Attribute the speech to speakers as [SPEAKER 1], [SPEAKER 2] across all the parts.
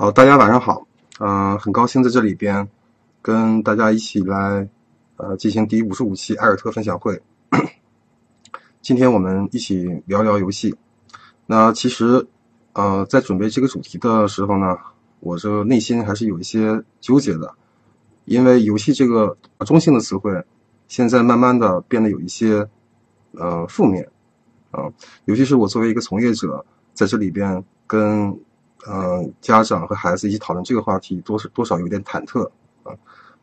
[SPEAKER 1] 好，大家晚上好，嗯、很高兴在这里边跟大家一起来呃进行第五十五期艾尔特分享会。今天我们一起聊聊游戏。那其实呃在准备这个主题的时候呢，我这内心还是有一些纠结的，因为游戏这个中性的词汇现在慢慢的变得有一些呃负面啊、尤其是我作为一个从业者在这里边跟呃，家长和孩子一起讨论这个话题，多是多少有点忐忑啊，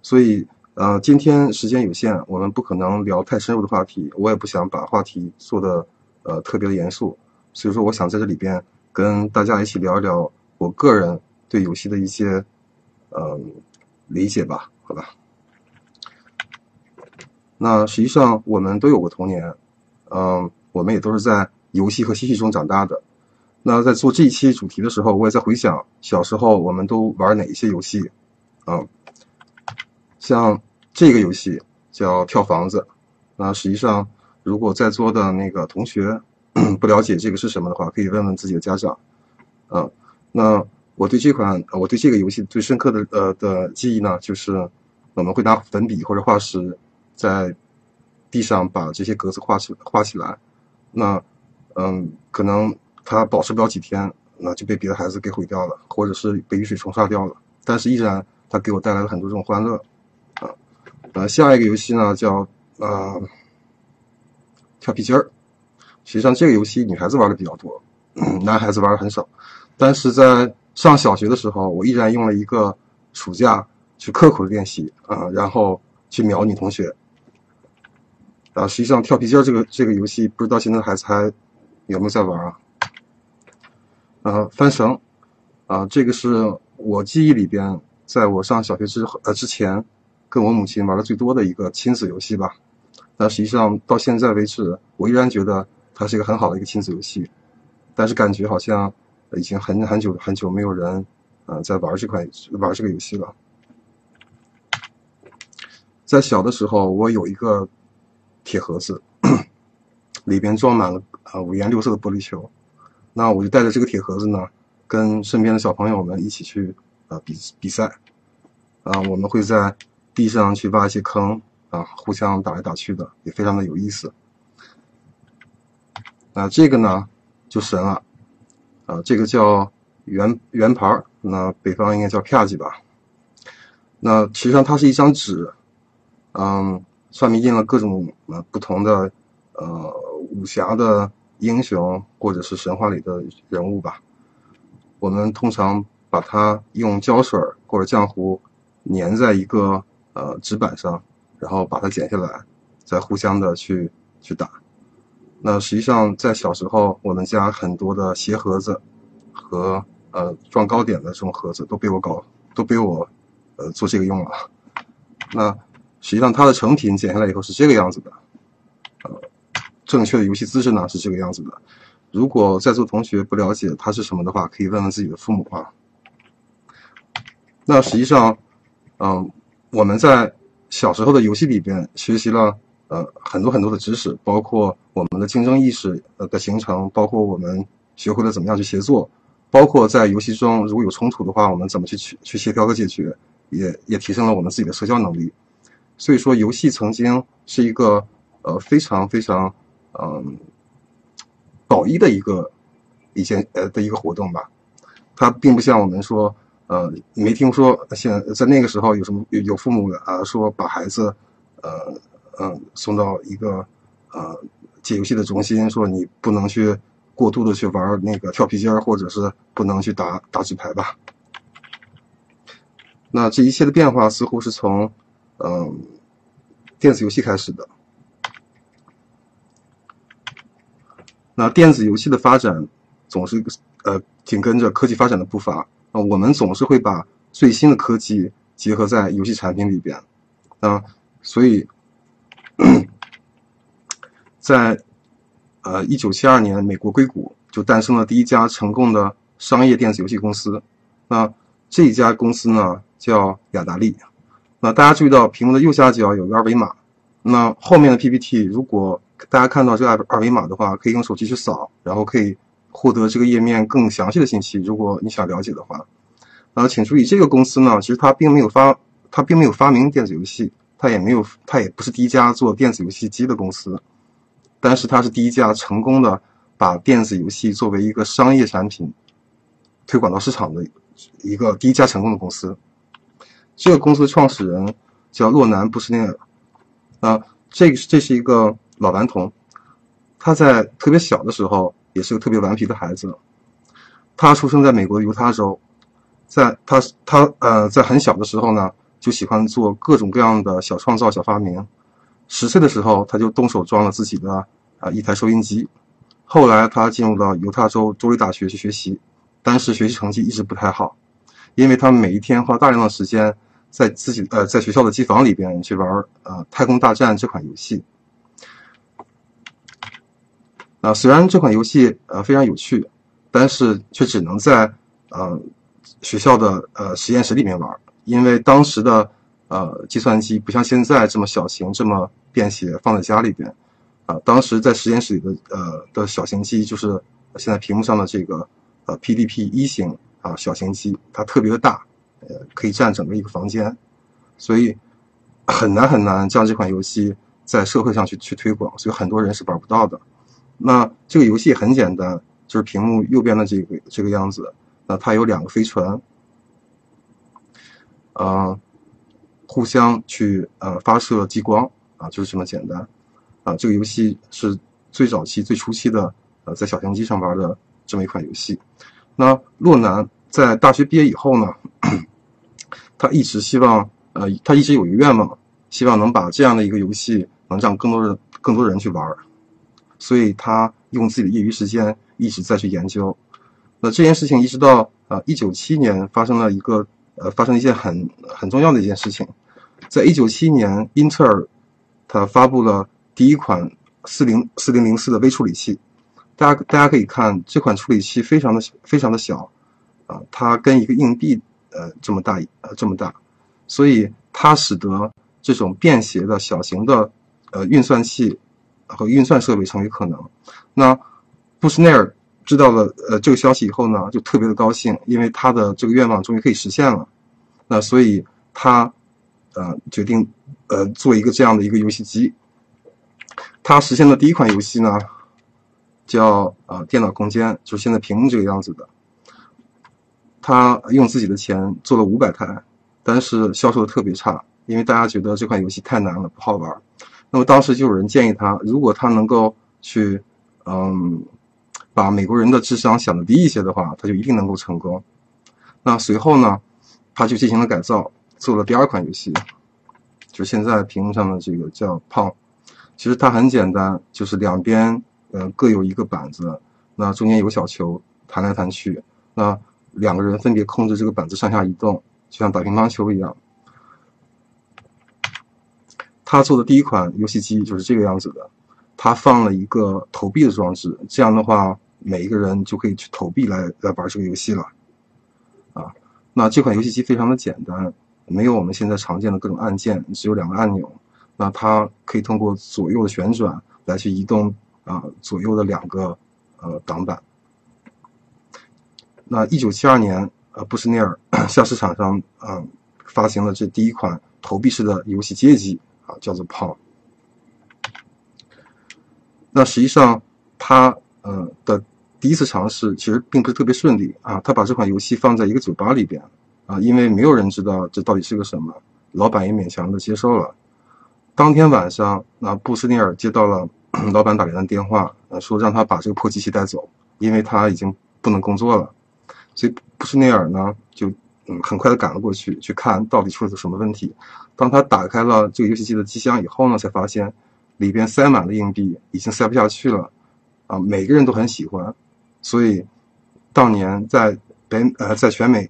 [SPEAKER 1] 所以呃，今天时间有限，我们不可能聊太深入的话题，我也不想把话题做的呃特别的严肃，所以说我想在这里边跟大家一起聊一聊我个人对游戏的一些呃理解吧，好吧？那实际上我们都有过童年，嗯、我们也都是在游戏和嬉戏中长大的。那在做这一期主题的时候，我也在回想小时候我们都玩哪一些游戏啊？像这个游戏叫跳房子。那实际上，如果在座的那个同学不了解这个是什么的话，可以问问自己的家长。啊，那我对这款我对这个游戏最深刻的呃的记忆呢，就是我们会拿粉笔或者画石在地上把这些格子画起画起来。那嗯，可能它保持不了几天，那就被别的孩子给毁掉了，或者是被雨水冲刷掉了。但是依然它给我带来了很多这种欢乐啊。呃，下一个游戏呢叫呃跳皮筋儿。实际上这个游戏女孩子玩的比较多，男孩子玩的很少。但是在上小学的时候，我依然用了一个暑假去刻苦的练习啊，然后去秒女同学。啊，实际上跳皮筋儿这个这个游戏，不知道现在孩子还有没有在玩啊？呃，翻绳，啊，这个是我记忆里边，在我上小学之呃之前，跟我母亲玩的最多的一个亲子游戏吧。那实际上到现在为止，我依然觉得它是一个很好的一个亲子游戏，但是感觉好像已经很很久很久没有人呃在玩这款玩这个游戏了。在小的时候，我有一个铁盒子，里边装满了呃五颜六色的玻璃球。那我就带着这个铁盒子呢，跟身边的小朋友们一起去呃比比赛。啊，我们会在地上去挖一些坑啊，互相打来打去的，也非常的有意思。那，这个呢就神了，啊，这个叫圆圆盘，那北方应该叫啪叽吧。那其实上它是一张纸，嗯，上面印了各种呃不同的呃武侠的英雄或者是神话里的人物吧。我们通常把它用胶水或者浆糊粘在一个呃纸板上，然后把它剪下来，再互相的去去打。那实际上在小时候，我们家很多的鞋盒子和呃装糕点的这种盒子都被我搞都被我呃做这个用了。那实际上它的成品剪下来以后是这个样子的，正确的游戏姿势呢是这个样子的。如果在座同学不了解它是什么的话，可以问问自己的父母啊。那实际上，嗯、我们在小时候的游戏里边学习了呃很多很多的知识，包括我们的竞争意识呃的形成，包括我们学会了怎么样去协作，包括在游戏中如果有冲突的话，我们怎么去去去协调和解决，也也提升了我们自己的社交能力。所以说，游戏曾经是一个呃非常非常嗯宝一的一个一件呃的一个活动吧。它并不像我们说呃没听说现在在那个时候有什么有有父母啊说把孩子呃呃送到一个呃解游戏的中心，说你不能去过度的去玩那个跳皮筋儿，或者是不能去打打纸牌吧。那这一切的变化似乎是从嗯，电子游戏开始的。那电子游戏的发展总是呃紧跟着科技发展的步伐啊、我们总是会把最新的科技结合在游戏产品里边啊、所以在呃一九七二年，美国硅谷就诞生了第一家成功的商业电子游戏公司。那这一家公司呢叫雅达利。那大家注意到屏幕的右下角有个二维码，那后面的 PPT 如果大家看到这个二维码的话，可以用手机去扫，然后可以获得这个页面更详细的信息。如果你想了解的话，啊，请注意，这个公司呢，其实它并没有发，它并没有发明电子游戏，它也没有，它也不是第一家做电子游戏机的公司，但是它是第一家成功的把电子游戏作为一个商业产品推广到市场的一个第一家成功的公司。这个公司创始人叫洛南布什内尔，啊，这个这是一个老顽童，他在特别小的时候也是个特别顽皮的孩子，他出生在美国犹他州。在他他呃在很小的时候呢，就喜欢做各种各样的小创造、小发明。十岁的时候，他就动手装了自己的啊一台收音机。后来他进入到犹他州州立大学去学习，但是学习成绩一直不太好，因为他每一天花大量的时间在自己呃在学校的机房里边去玩呃《太空大战》这款游戏。啊，虽然这款游戏呃非常有趣，但是却只能在呃。学校的呃实验室里面玩，因为当时的呃计算机不像现在这么小型这么便携，放在家里边，啊，当时在实验室里的呃的小型机就是现在屏幕上的这个呃 PDP 一型啊小型机，它特别的大，呃可以占整个一个房间，所以很难很难将这款游戏在社会上去去推广，所以很多人是玩不到的。那这个游戏很简单，就是屏幕右边的这个这个样子。那它有两个飞船，呃，互相去呃发射激光啊，就是这么简单啊。这个游戏是最早期、最初期的呃，在小型机上玩的这么一款游戏。那洛南在大学毕业以后呢，他一直希望呃，他一直有一个愿望，希望能把这样的一个游戏能让更多人、更多人去玩，所以他用自己的业余时间一直在去研究。那这件事情一直到啊一九七年发生了一个呃发生一件很很重要的一件事情，在一九七年，英特尔它发布了第一款四零四零零四的微处理器，大家大家可以看这款处理器非常的非常的小啊，它跟一个硬币呃这么大呃这么大，所以它使得这种便携的小型的呃运算器和运算设备成为可能。那布什内尔。知道了，呃，这个消息以后呢，就特别的高兴，因为他的这个愿望终于可以实现了。那所以他，呃，决定，呃，做一个这样的一个游戏机。他实现的第一款游戏呢，叫呃电脑空间，就是现在屏幕这个样子的。他用自己的钱做了五百台，但是销售的特别差，因为大家觉得这款游戏太难了，不好玩。那么当时就有人建议他，如果他能够去，嗯。把美国人的智商想的低一些的话，他就一定能够成功。那随后呢，他就进行了改造，做了第二款游戏，就现在屏幕上的这个叫胖。其实它很简单，就是两边呃各有一个板子，那中间有小球弹来弹去，那两个人分别控制这个板子上下移动，就像打乒乓球一样。他做的第一款游戏机就是这个样子的，他放了一个投币的装置，这样的话。每一个人就可以去投币来来玩这个游戏了，啊，那这款游戏机非常的简单，没有我们现在常见的各种按键，只有两个按钮，那它可以通过左右的旋转来去移动啊左右的两个呃挡板。那一九七二年，呃，布什内尔 向市场上啊发行了这第一款投币式的游戏街机啊，叫做 Pong。那实际上他呃的。第一次尝试其实并不是特别顺利啊，他把这款游戏放在一个酒吧里边啊，因为没有人知道这到底是个什么，老板也勉强的接受了。当天晚上，那布斯尼尔接到了 老板打来的电话，说让他把这个破机器带走，因为他已经不能工作了。所以布什内尔呢，就嗯很快的赶了过去，去看到底出了什么问题。当他打开了这个游戏机的机箱以后呢，才发现里边塞满了硬币，已经塞不下去了啊，每个人都很喜欢。所以，当年在北呃，在全美，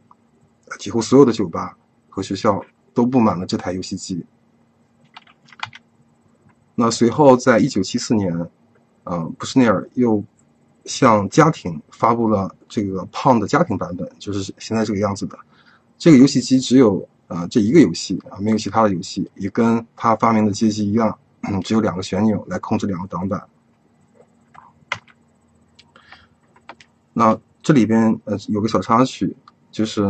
[SPEAKER 1] 几乎所有的酒吧和学校都布满了这台游戏机。那随后，在一九七四年，呃，布什内尔又向家庭发布了这个胖的家庭版本，就是现在这个样子的。这个游戏机只有啊这一个游戏啊，没有其他的游戏，也跟他发明的街机一样，只有两个旋钮来控制两个挡板。那这里边呃有个小插曲，就是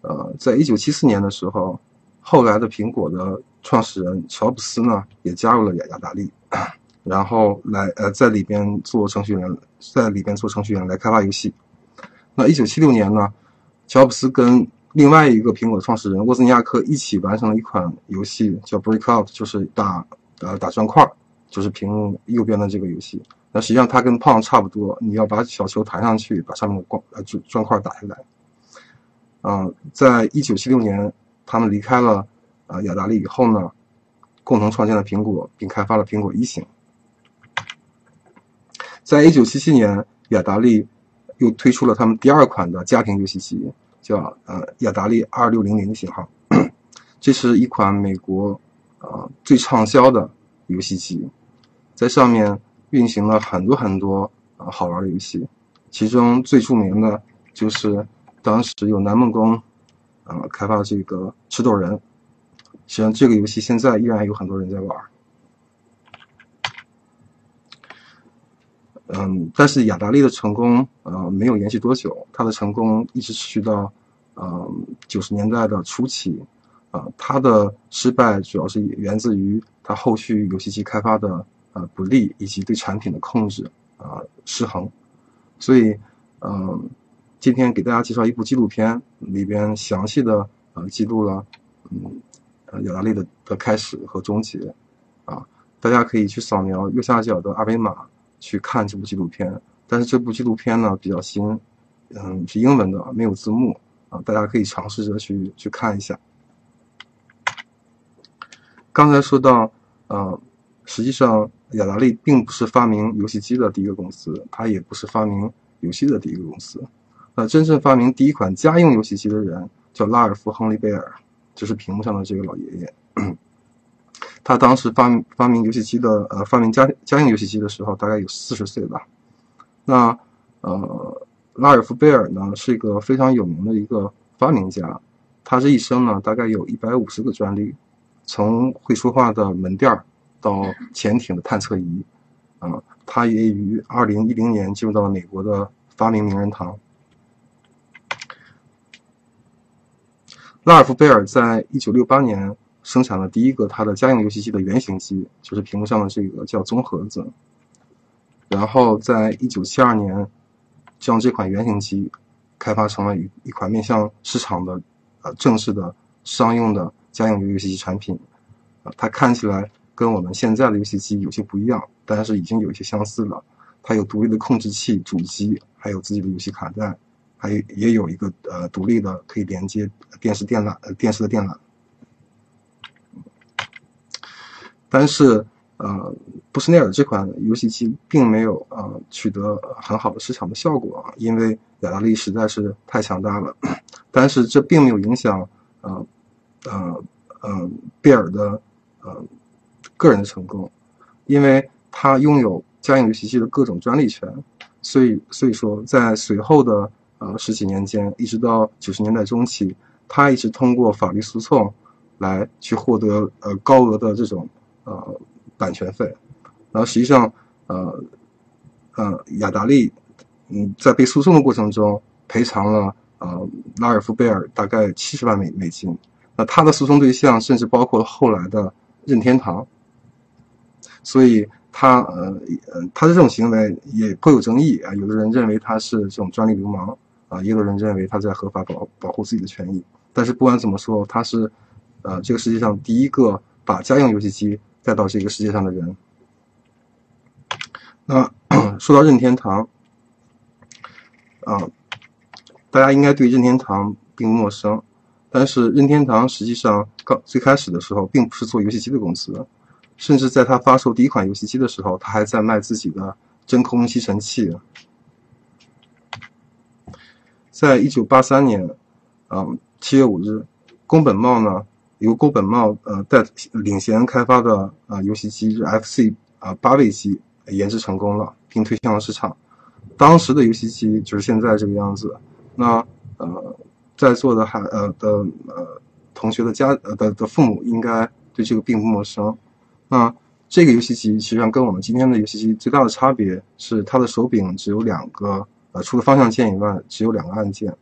[SPEAKER 1] 呃，在一九七四年的时候，后来的苹果的创始人乔布斯呢也加入了雅雅达利，然后来呃在里边做程序员，在里边做程序员来开发游戏。那一九七六年呢，乔布斯跟另外一个苹果的创始人沃兹尼亚克一起完成了一款游戏，叫 Breakout，就是打呃打砖块，就是屏幕右边的这个游戏。那实际上它跟胖差不多，你要把小球弹上去，把上面的光呃砖砖块打下来。嗯，在一九七六年，他们离开了啊雅达利以后呢，共同创建了苹果，并开发了苹果一型。在一九七七年，雅达利又推出了他们第二款的家庭游戏机，叫呃雅达利二六零零型号。这是一款美国啊最畅销的游戏机，在上面运行了很多很多啊好玩的游戏，其中最著名的就是。当时有南梦宫，啊，开发这个吃豆人，实际上这个游戏现在依然有很多人在玩。嗯，但是雅达利的成功，呃，没有延续多久，它的成功一直持续到，嗯，九十年代的初期，啊，它的失败主要是源自于它后续游戏机开发的呃不利，以及对产品的控制啊失衡，所以，嗯。今天给大家介绍一部纪录片，里边详细的呃记录了，嗯，呃雅达利的的开始和终结，啊，大家可以去扫描右下角的二维码去看这部纪录片。但是这部纪录片呢比较新，嗯，是英文的，没有字幕啊，大家可以尝试着去去看一下。刚才说到，呃，实际上雅达利并不是发明游戏机的第一个公司，它也不是发明游戏的第一个公司。那真正发明第一款家用游戏机的人叫拉尔夫·亨利·贝尔，就是屏幕上的这个老爷爷。他当时发明发明游戏机的呃发明家家用游戏机的时候，大概有四十岁吧。那呃拉尔夫·贝尔呢是一个非常有名的一个发明家，他这一生呢大概有一百五十个专利，从会说话的门店到潜艇的探测仪，啊，他也于二零一零年进入到了美国的发明名人堂。拉尔夫·贝尔在一九六八年生产了第一个它的家用游戏机的原型机，就是屏幕上的这个叫棕盒子。然后在一九七二年，将这款原型机开发成了一一款面向市场的呃正式的商用的家用游戏机产品。啊，它看起来跟我们现在的游戏机有些不一样，但是已经有一些相似了。它有独立的控制器、主机，还有自己的游戏卡带。还有也有一个呃独立的可以连接电视电缆呃电视的电缆，但是呃布什内尔这款游戏机并没有呃取得很好的市场的效果，因为雅达利实在是太强大了。但是这并没有影响呃呃呃贝尔的呃个人的成功，因为他拥有家用游戏机的各种专利权，所以所以说在随后的。呃，十几年间，一直到九十年代中期，他一直通过法律诉讼来去获得呃高额的这种呃版权费。然后实际上，呃呃，雅达利嗯在被诉讼的过程中赔偿了呃拉尔夫贝尔大概七十万美美金。那他的诉讼对象甚至包括了后来的任天堂。所以他呃呃他的这种行为也颇有争议啊，有的人认为他是这种专利流氓。啊，也有人认为他在合法保保护自己的权益，但是不管怎么说，他是，呃，这个世界上第一个把家用游戏机带到这个世界上的人。那 说到任天堂，啊，大家应该对任天堂并不陌生，但是任天堂实际上刚最开始的时候并不是做游戏机的公司，甚至在他发售第一款游戏机的时候，他还在卖自己的真空吸尘器。在一九八三年，啊七月五日，宫本茂呢由宫本茂呃带领衔开发的啊游戏机 FC 啊八位机研制成功了，并推向了市场。当时的游戏机就是现在这个样子。那呃在座的孩呃的呃同学的家呃的的父母应该对这个并不陌生。那这个游戏机实际上跟我们今天的游戏机最大的差别是，它的手柄只有两个。呃，除了方向键以外，只有两个按键，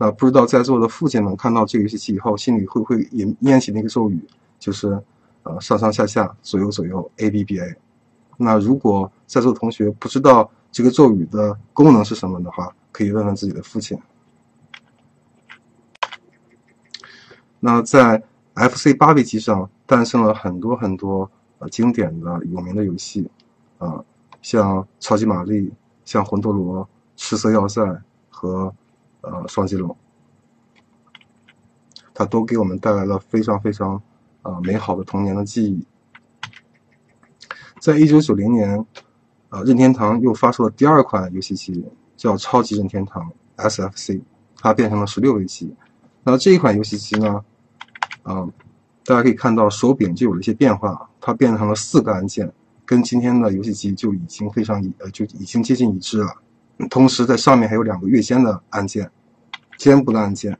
[SPEAKER 1] 那不知道在座的父亲们看到这个游戏机以后，心里会不会也念起那个咒语，就是呃上上下下左右左右 A B B A。那如果在座的同学不知道这个咒语的功能是什么的话，可以问问自己的父亲。那在 FC 八位机上诞生了很多很多呃经典的有名的游戏，啊，像超级玛丽、像魂斗罗、赤色要塞和呃双击龙，它都给我们带来了非常非常啊美好的童年的记忆。在一九九零年，呃，任天堂又发售了第二款游戏机，叫超级任天堂 SFC，它变成了十六位机。那这一款游戏机呢？啊，大家可以看到手柄就有了一些变化，它变成了四个按键，跟今天的游戏机就已经非常一呃就已经接近一致了。同时在上面还有两个跃肩的按键，肩部的按键。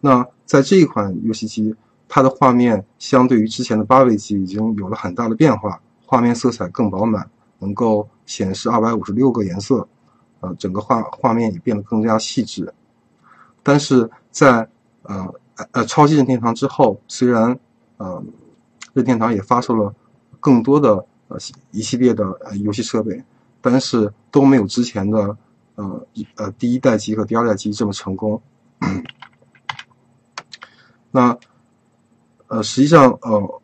[SPEAKER 1] 那在这一款游戏机，它的画面相对于之前的八位机已经有了很大的变化，画面色彩更饱满，能够显示二百五十六个颜色，呃，整个画画面也变得更加细致。但是在呃呃超级任天堂之后，虽然呃任天堂也发售了更多的呃一系列的呃游戏设备，但是都没有之前的呃呃第一代机和第二代机这么成功。那呃实际上呃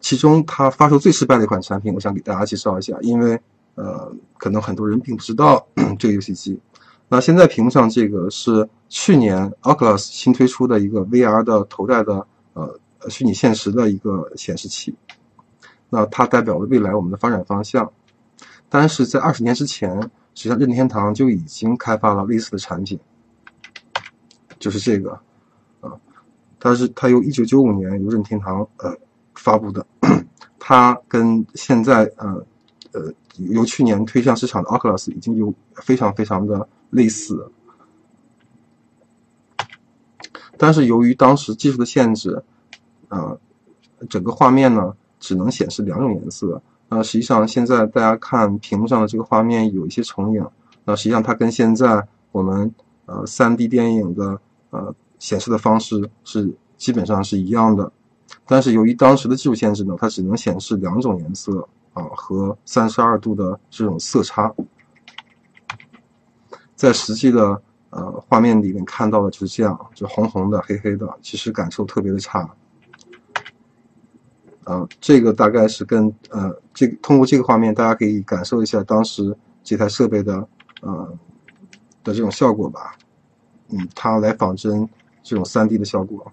[SPEAKER 1] 其中它发售最失败的一款产品，我想给大家介绍一下，因为呃可能很多人并不知道这个游戏机。那现在屏幕上这个是去年 Oculus 新推出的一个 VR 的头戴的呃虚拟现实的一个显示器，那它代表了未来我们的发展方向。但是在二十年之前，实际上任天堂就已经开发了类似的产品，就是这个啊，它是它由一九九五年由任天堂呃发布的，它跟现在呃呃由去年推向市场的 Oculus 已经有非常非常的。类似，但是由于当时技术的限制，啊，整个画面呢只能显示两种颜色。那实际上现在大家看屏幕上的这个画面有一些重影，那实际上它跟现在我们呃三 D 电影的呃显示的方式是基本上是一样的。但是由于当时的技术限制呢，它只能显示两种颜色啊和三十二度的这种色差。在实际的呃画面里面看到的就是这样，就红红的、黑黑的，其实感受特别的差。啊，这个大概是跟呃这个通过这个画面，大家可以感受一下当时这台设备的呃的这种效果吧。嗯，它来仿真这种三 D 的效果。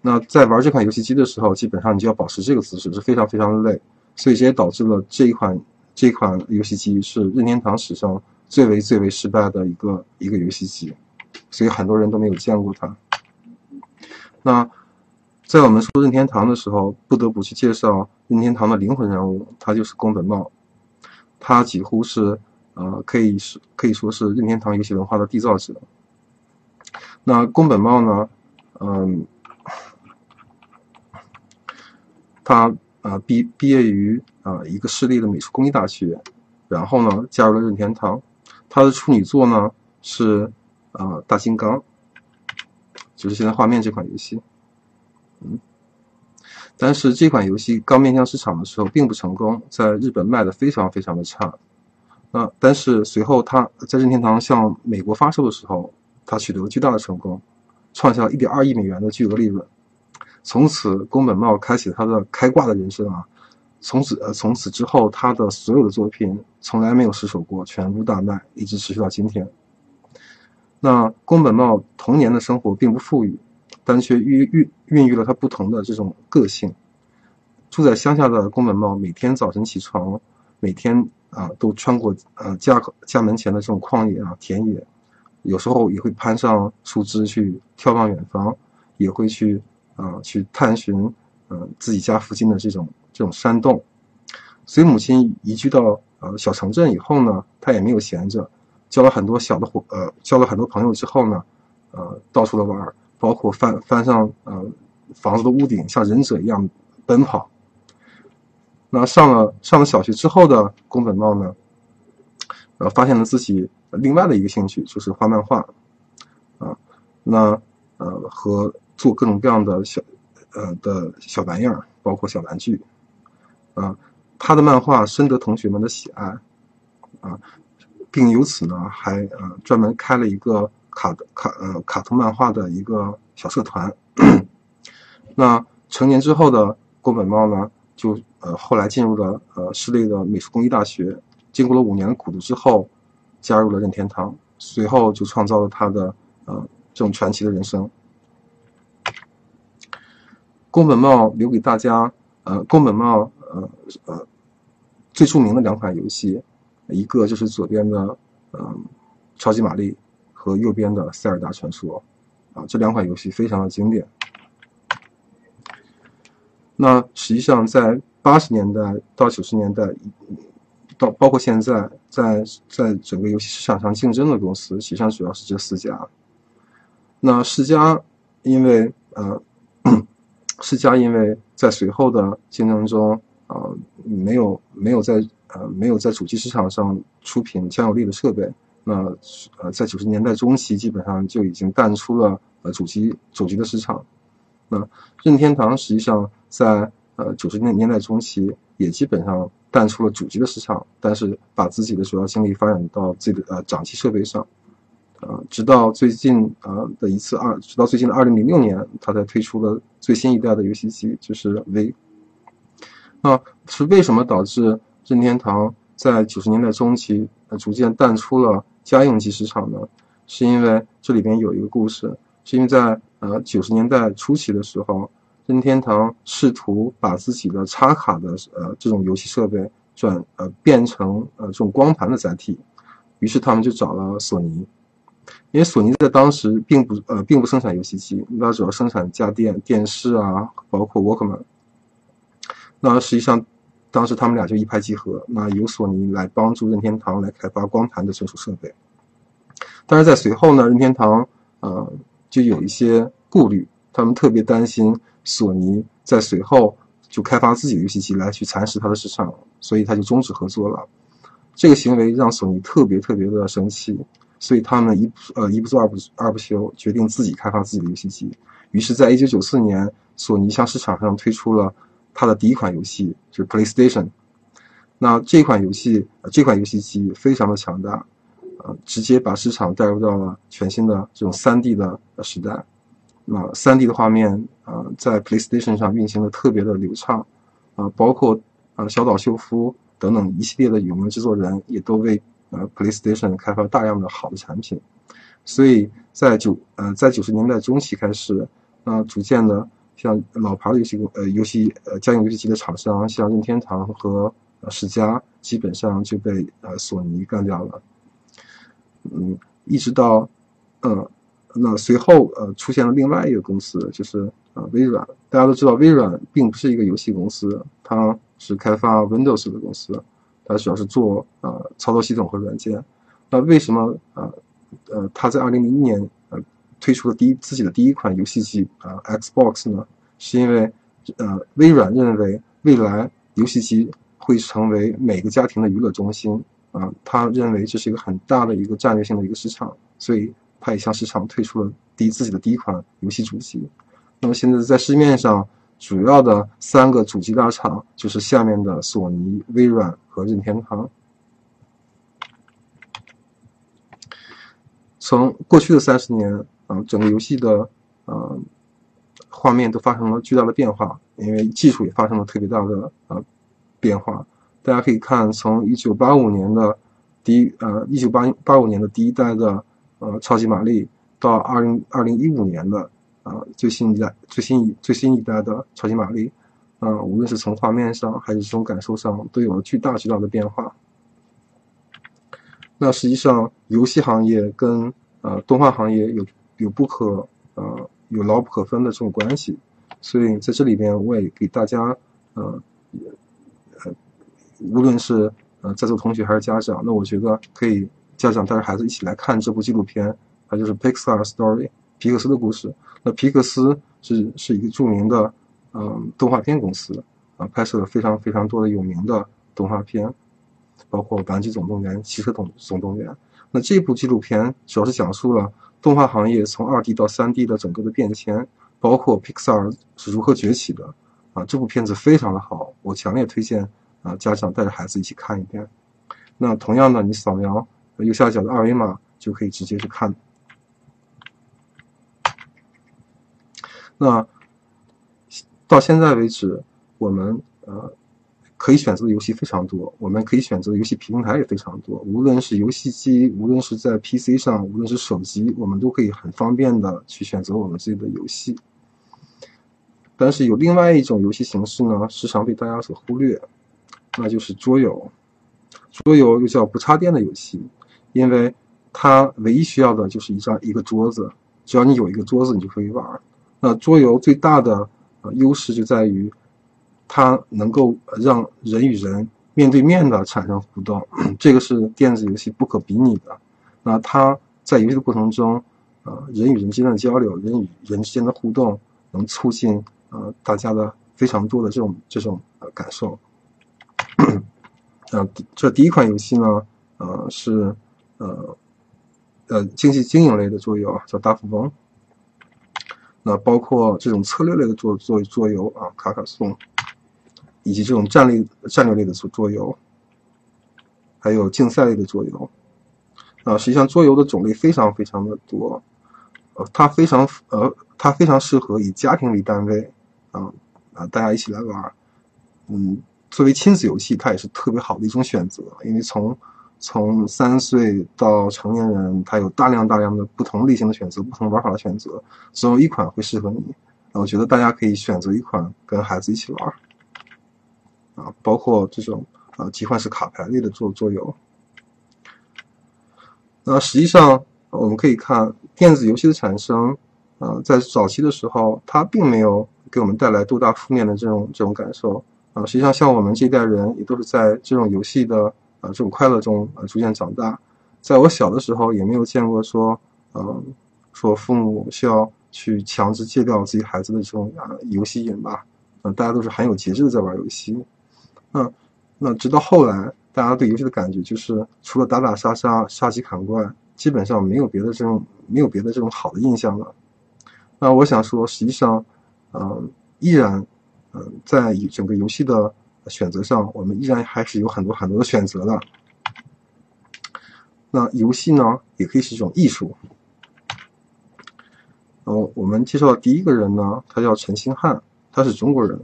[SPEAKER 1] 那在玩这款游戏机的时候，基本上你就要保持这个姿势，是非常非常的累，所以这也导致了这一款这款游戏机是任天堂史上。最为最为失败的一个一个游戏机，所以很多人都没有见过它。那在我们说任天堂的时候，不得不去介绍任天堂的灵魂人物，他就是宫本茂。他几乎是呃，可以是可以说是任天堂游戏文化的缔造者。那宫本茂呢，嗯，他呃毕毕业于啊一个私立的美术工艺大学，然后呢加入了任天堂。他的处女作呢是啊大金刚，就是现在画面这款游戏，嗯，但是这款游戏刚面向市场的时候并不成功，在日本卖的非常非常的差，那，但是随后他在任天堂向美国发售的时候，他取得了巨大的成功，创下了一点二亿美元的巨额利润，从此宫本茂开启他的开挂的人生啊。从此呃，从此之后，他的所有的作品从来没有失手过，全部大卖，一直持续到今天。那宫本茂童年的生活并不富裕，但却孕孕孕育了他不同的这种个性。住在乡下的宫本茂，每天早晨起床，每天啊都穿过呃家家门前的这种旷野啊田野，有时候也会攀上树枝去眺望远方，也会去啊去探寻嗯自己家附近的这种。这种山洞，随母亲移居到呃小城镇以后呢，他也没有闲着，交了很多小的伙呃，交了很多朋友之后呢，呃，到处的玩儿，包括翻翻上呃房子的屋顶，像忍者一样奔跑。那上了上了小学之后的宫本茂呢，呃，发现了自己另外的一个兴趣就是画漫画，啊，那呃和做各种各样的小呃的小玩意儿，包括小玩具，啊，他的漫画深得同学们的喜爱，啊，并由此呢还呃专门开了一个卡卡呃卡通漫画的一个小社团。那成年之后的宫本茂呢，就呃后来进入了呃市内的美术工艺大学，经过了五年的苦读之后。加入了任天堂，随后就创造了他的呃这种传奇的人生。宫本茂留给大家呃宫本茂呃呃最著名的两款游戏，一个就是左边的嗯超级玛丽和右边的塞尔达传说啊这两款游戏非常的经典。那实际上在八十年代到九十年代。到包括现在，在在整个游戏市场上竞争的公司，实际上主要是这四家。那世嘉因为呃，世嘉因为在随后的竞争中啊，没有没有在呃没有在主机市场上出品强有力的设备，那呃在九十年代中期基本上就已经淡出了呃主机主机的市场。那任天堂实际上在呃九十年年代中期也基本上。淡出了主机的市场，但是把自己的主要精力发展到自己的呃掌机设备上，呃，直到最近呃的一次二，直到最近的二零零六年，他才推出了最新一代的游戏机，就是 V。那是为什么导致任天堂在九十年代中期逐渐淡出了家用机市场呢？是因为这里边有一个故事，是因为在呃九十年代初期的时候。任天堂试图把自己的插卡的呃这种游戏设备转呃变成呃这种光盘的载体，于是他们就找了索尼，因为索尼在当时并不呃并不生产游戏机，它主要生产家电、电视啊，包括 Walkman。那实际上当时他们俩就一拍即合，那由索尼来帮助任天堂来开发光盘的存储设备。但是在随后呢，任天堂呃就有一些顾虑，他们特别担心。索尼在随后就开发自己的游戏机来去蚕食它的市场，所以他就终止合作了。这个行为让索尼特别特别的生气，所以他们一呃一不做二不二不休，决定自己开发自己的游戏机。于是，在一九九四年，索尼向市场上推出了它的第一款游戏，就是 PlayStation。那这款游戏这款游戏机非常的强大，呃，直接把市场带入到了全新的这种三 D 的时代。那三 D 的画面，呃，在 PlayStation 上运行的特别的流畅，啊，包括呃小岛秀夫等等一系列的有名制作人也都为呃 PlayStation 开发大量的好的产品，所以在九呃在九十年代中期开始，啊，逐渐的像老牌的游戏公呃游戏呃家用游戏机的厂商，像任天堂和世嘉，基本上就被呃索尼干掉了，嗯，一直到嗯。那随后，呃，出现了另外一个公司，就是呃微软。大家都知道，微软并不是一个游戏公司，它是开发 Windows 的公司，它主要是做呃操作系统和软件。那为什么呃呃，它在2001年推出了第一自己的第一款游戏机啊 Xbox 呢？是因为呃微软认为未来游戏机会成为每个家庭的娱乐中心啊，他认为这是一个很大的一个战略性的一个市场，所以。它也向市场推出了第一自己的第一款游戏主机。那么现在在市面上主要的三个主机大厂就是下面的索尼、微软和任天堂。从过去的三十年啊，整个游戏的呃画面都发生了巨大的变化，因为技术也发生了特别大的呃变化。大家可以看，从一九八五年的第一呃一九八八五年的第一代的。呃，超级玛丽到二零二零一五年的啊最新一代最新一最新一代的超级玛丽，啊，无论是从画面上还是这种感受上，都有了巨大巨大的变化。那实际上，游戏行业跟呃动画行业有有不可呃有牢不可分的这种关系，所以在这里边我也给大家呃呃，无论是呃在座同学还是家长，那我觉得可以。家长带着孩子一起来看这部纪录片，它就是 Pixar Story，皮克斯的故事。那皮克斯是是一个著名的嗯动画片公司啊，拍摄了非常非常多的有名的动画片，包括《玩具总动员》《汽车总总动员》。那这部纪录片主要是讲述了动画行业从二 D 到三 D 的整个的变迁，包括 Pixar 是如何崛起的。啊，这部片子非常的好，我强烈推荐啊家长带着孩子一起看一遍。那同样的，你扫描右下角的二维码就可以直接去看。那到现在为止，我们呃可以选择的游戏非常多，我们可以选择的游戏平台也非常多。无论是游戏机，无论是在 PC 上，无论是手机，我们都可以很方便的去选择我们自己的游戏。但是有另外一种游戏形式呢，时常被大家所忽略，那就是桌游。桌游又叫不插电的游戏，因为它唯一需要的就是一张一个桌子，只要你有一个桌子，你就可以玩。那桌游最大的呃优势就在于，它能够让人与人面对面的产生互动，这个是电子游戏不可比拟的。那它在游戏的过程中，呃，人与人之间的交流，人与人之间的互动，能促进。呃，大家的非常多的这种这种呃感受，呃，这第一款游戏呢，呃是呃呃经济经营类的桌游，叫大富翁。那包括这种策略类的桌桌桌游啊，卡卡颂，以及这种战略战略类的桌桌游，还有竞赛类的桌游。啊，实际上桌游的种类非常非常的多，呃，它非常呃它非常适合以家庭为单位。啊啊！大家一起来玩，嗯，作为亲子游戏，它也是特别好的一种选择。因为从从三岁到成年人，它有大量大量的不同类型的选择，不同玩法的选择，总有一款会适合你。我觉得大家可以选择一款跟孩子一起玩，啊，包括这种啊集换式卡牌类的作作游。那实际上我们可以看电子游戏的产生，啊，在早期的时候，它并没有。给我们带来多大负面的这种这种感受啊！实际上，像我们这一代人也都是在这种游戏的啊这种快乐中啊逐渐长大。在我小的时候，也没有见过说，嗯，说父母需要去强制戒掉自己孩子的这种啊游戏瘾吧。啊，大家都是很有节制的在玩游戏。那那直到后来，大家对游戏的感觉就是，除了打打杀杀、杀鸡砍怪，基本上没有别的这种没有别的这种好的印象了。那我想说，实际上。嗯，依然，嗯，在整个游戏的选择上，我们依然还是有很多很多的选择的。那游戏呢，也可以是一种艺术。哦，我们介绍的第一个人呢，他叫陈星汉，他是中国人，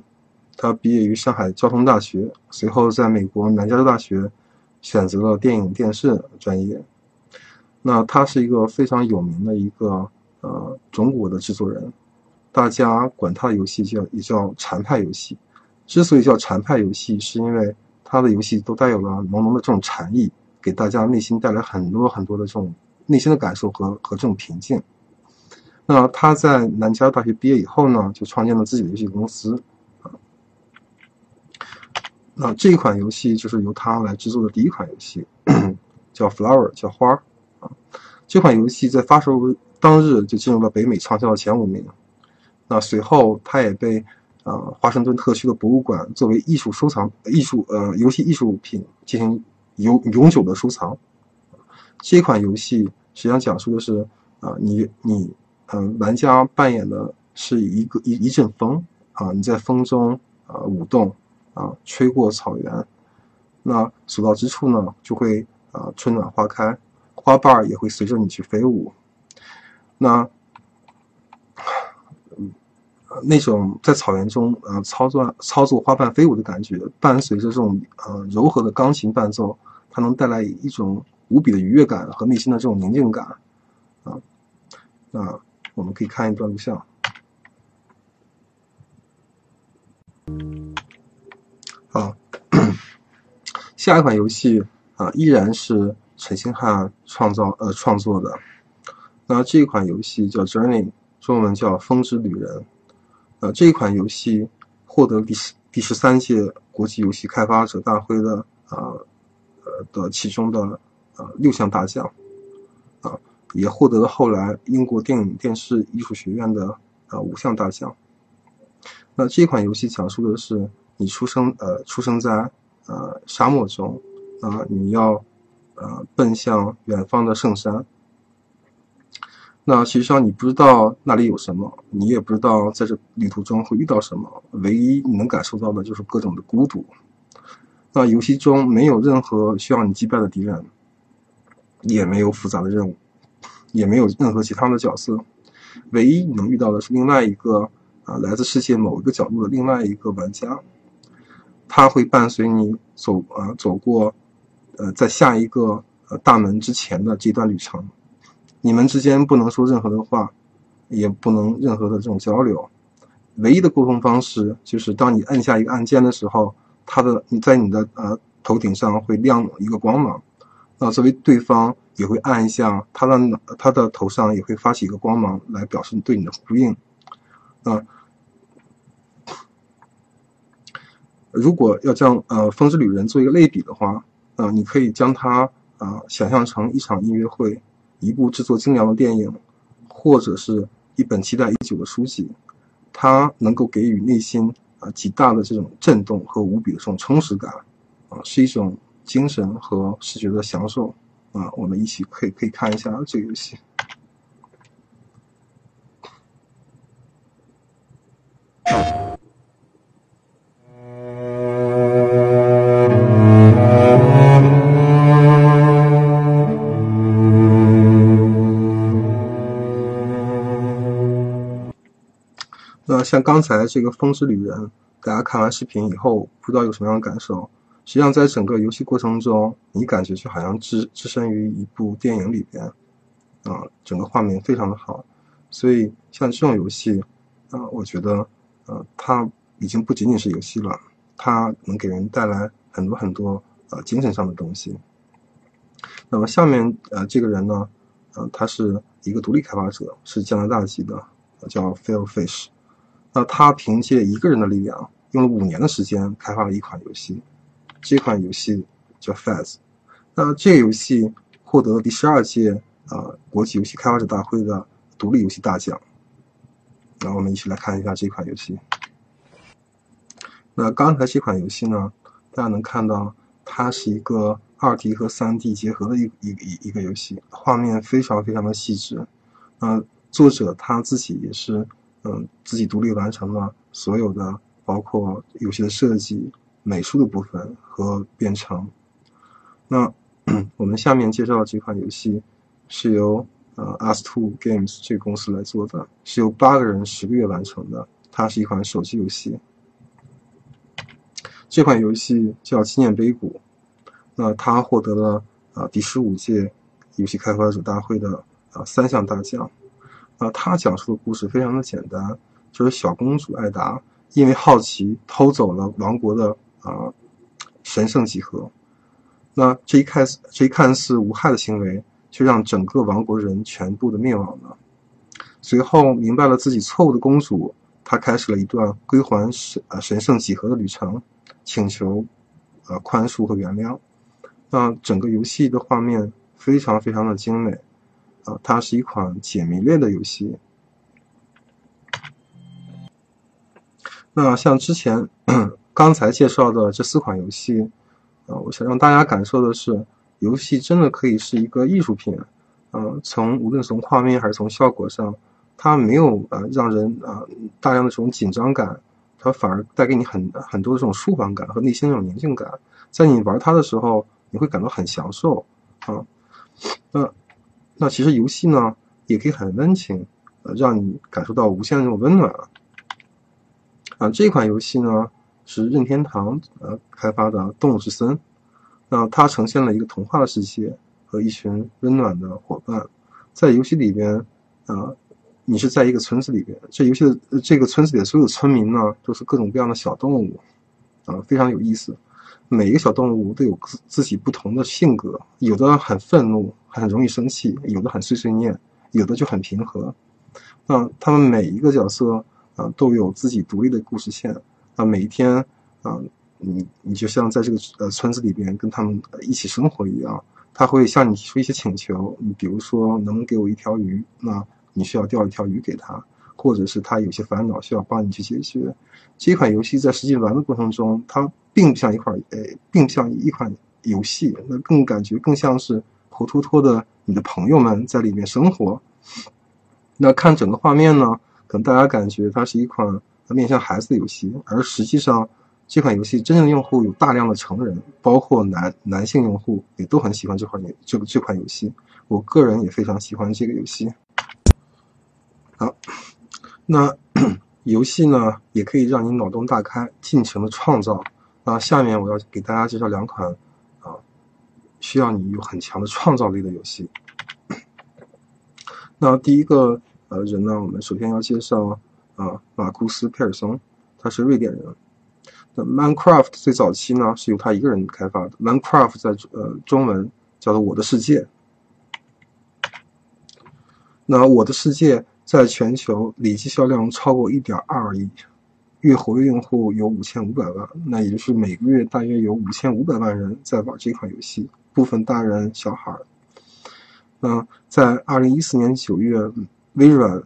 [SPEAKER 1] 他毕业于上海交通大学，随后在美国南加州大学选择了电影电视专业。那他是一个非常有名的一个呃中国的制作人。大家管他的游戏叫也叫禅派游戏，之所以叫禅派游戏，是因为他的游戏都带有了浓浓的这种禅意，给大家内心带来很多很多的这种内心的感受和和这种平静。那他在南加州大学毕业以后呢，就创建了自己的游戏公司。那这一款游戏就是由他来制作的第一款游戏，叫 Flower，叫花儿啊。这款游戏在发售当日就进入了北美畅销的前五名。那随后，他也被呃华盛顿特区的博物馆作为艺术收藏、艺术呃游戏艺术品进行永永久的收藏。这款游戏实际上讲述的是啊，你你嗯，玩家扮演的是一个一一阵风啊，你在风中啊舞动啊，吹过草原，那所到之处呢，就会啊春暖花开，花瓣儿也会随着你去飞舞。那。嗯那种在草原中，呃，操作操作花瓣飞舞的感觉，伴随着这种呃柔和的钢琴伴奏，它能带来一种无比的愉悦感和内心的这种宁静感，啊，那我们可以看一段录像。下一款游戏啊，依然是陈星汉创造呃创作的，那这一款游戏叫 Journey，中文叫风之旅人。呃，这一款游戏获得第十第十三届国际游戏开发者大会的啊呃的其中的呃六项大奖，啊，也获得了后来英国电影电视艺术学院的呃五项大奖。那这款游戏讲述的是你出生呃出生在呃沙漠中，啊，你要呃奔向远方的圣山。那实际上你不知道那里有什么，你也不知道在这旅途中会遇到什么，唯一你能感受到的就是各种的孤独。那游戏中没有任何需要你击败的敌人，也没有复杂的任务，也没有任何其他的角色，唯一你能遇到的是另外一个啊来自世界某一个角落的另外一个玩家，他会伴随你走啊走过，呃在下一个呃大门之前的这段旅程。你们之间不能说任何的话，也不能任何的这种交流，唯一的沟通方式就是当你按下一个按键的时候，它的你在你的呃头顶上会亮一个光芒，那作为对方也会按一下他的他的头上也会发起一个光芒来表示对你的呼应，啊，如果要将呃《风之旅人》做一个类比的话，啊，你可以将它啊想象成一场音乐会。一部制作精良的电影，或者是一本期待已久的书籍，它能够给予内心啊极大的这种震动和无比的这种充实感，啊，是一种精神和视觉的享受啊。我们一起可以可以看一下这个游戏。像刚才这个《风之旅人》，大家看完视频以后，不知道有什么样的感受？实际上，在整个游戏过程中，你感觉就好像置置身于一部电影里边，啊，整个画面非常的好。所以，像这种游戏，啊，我觉得，呃，它已经不仅仅是游戏了，它能给人带来很多很多呃精神上的东西。那么下面呃这个人呢，呃，他是一个独立开发者，是加拿大籍的，叫 Phil Fish。那他凭借一个人的力量，用了五年的时间开发了一款游戏，这款游戏叫《Faz》。那这个游戏获得了第十二届啊国际游戏开发者大会的独立游戏大奖。那我们一起来看一下这款游戏。那刚才这款游戏呢，大家能看到它是一个二 D 和三 D 结合的一一一一个游戏，画面非常非常的细致。那作者他自己也是。嗯，自己独立完成了所有的，包括游戏的设计、美术的部分和编程。那 我们下面介绍的这款游戏是由呃 Us Two Games 这个公司来做的，是由八个人十个月完成的。它是一款手机游戏。这款游戏叫《纪念碑谷》，那它获得了啊第十五届游戏开发者大会的啊三项大奖。啊，他讲述的故事非常的简单，就是小公主艾达因为好奇偷走了王国的啊神圣几何，那这一看似这一看似无害的行为，却让整个王国人全部的灭亡了。随后明白了自己错误的公主，她开始了一段归还神啊神圣几何的旅程，请求啊宽恕和原谅。那整个游戏的画面非常非常的精美。啊，它是一款解谜类的游戏。那像之前刚才介绍的这四款游戏，啊，我想让大家感受的是，游戏真的可以是一个艺术品。啊，从无论从画面还是从效果上，它没有呃让人啊大量的这种紧张感，它反而带给你很很多的这种舒缓感和内心那种宁静感。在你玩它的时候，你会感到很享受。啊，那。那其实游戏呢，也可以很温情，呃，让你感受到无限的这种温暖啊。啊，这款游戏呢是任天堂呃开发的《动物之森》，那它呈现了一个童话的世界和一群温暖的伙伴。在游戏里边，啊，你是在一个村子里边，这游戏的这个村子里的所有村民呢，都是各种各样的小动物，啊，非常有意思。每一个小动物都有自自己不同的性格，有的很愤怒，很容易生气；有的很碎碎念，有的就很平和。那他们每一个角色啊，都有自己独立的故事线。啊，每一天啊，你你就像在这个呃村子里边跟他们一起生活一样。他会向你提出一些请求，你比如说能给我一条鱼，那你需要钓一条鱼给他。或者是他有些烦恼需要帮你去解决。这款游戏在实际玩的过程中，它并不像一款，呃，并不像一款游戏，那更感觉更像是活脱脱的你的朋友们在里面生活。那看整个画面呢，可能大家感觉它是一款面向孩子的游戏，而实际上这款游戏真正的用户有大量的成人，包括男男性用户也都很喜欢这款游这个这款游戏。我个人也非常喜欢这个游戏。好，那 游戏呢也可以让你脑洞大开，尽情的创造。那下面我要给大家介绍两款啊，需要你有很强的创造力的游戏。那第一个呃人呢，我们首先要介绍啊马库斯·佩尔松，他是瑞典人。那 Minecraft 最早期呢是由他一个人开发的。Minecraft 在呃中文叫做《我的世界》。那《我的世界》在全球累计销量超过1.2亿。月活跃用户有五千五百万，那也就是每个月大约有五千五百万人在玩这款游戏，部分大人小孩。那在二零一四年九月，微软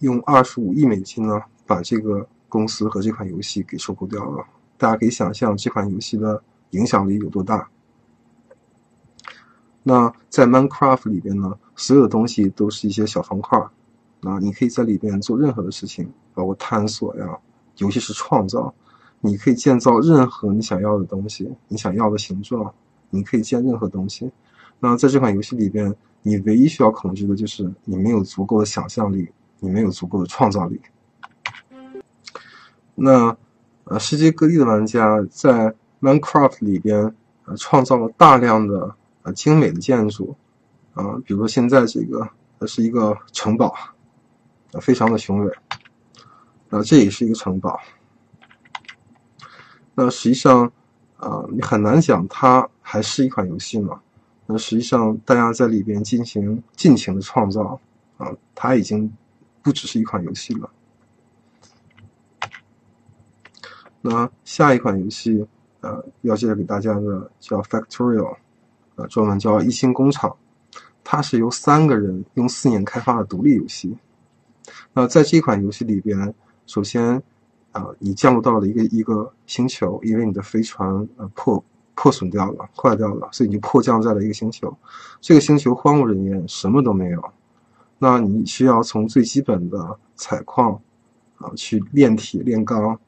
[SPEAKER 1] 用二十五亿美金呢，把这个公司和这款游戏给收购掉了。大家可以想象这款游戏的影响力有多大。那在 Minecraft 里边呢，所有的东西都是一些小方块，那你可以在里边做任何的事情，包括探索呀。尤其是创造，你可以建造任何你想要的东西，你想要的形状，你可以建任何东西。那在这款游戏里边，你唯一需要控制的就是你没有足够的想象力，你没有足够的创造力。那呃，世界各地的玩家在 Minecraft 里边呃创造了大量的呃精美的建筑啊，比如说现在这个它是一个城堡，非常的雄伟。那这也是一个城堡。那实际上，啊，你很难讲它还是一款游戏嘛？那实际上，大家在里边进行尽情的创造，啊，它已经不只是一款游戏了。那下一款游戏，呃，要介绍给大家的叫 Factorial，呃，中文叫一星工厂，它是由三个人用四年开发的独立游戏。那在这款游戏里边。首先，啊，你降落到了一个一个星球，因为你的飞船呃破破损掉了，坏掉了，所以你就迫降在了一个星球。这个星球荒无人烟，什么都没有。那你需要从最基本的采矿，啊，去炼铁炼钢，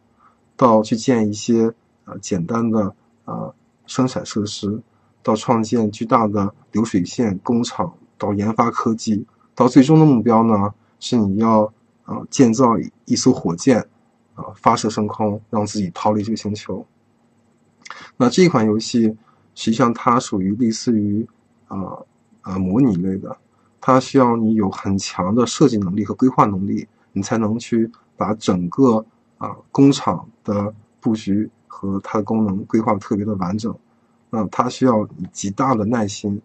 [SPEAKER 1] 到去建一些啊简单的啊生产设施，到创建巨大的流水线工厂，到研发科技，到最终的目标呢，是你要。啊，建造一艘火箭，啊，发射升空，让自己逃离这个星球。那这款游戏实际上它属于类似于啊啊模拟类的，它需要你有很强的设计能力和规划能力，你才能去把整个啊工厂的布局和它的功能规划特别的完整。那它需要你极大的耐心，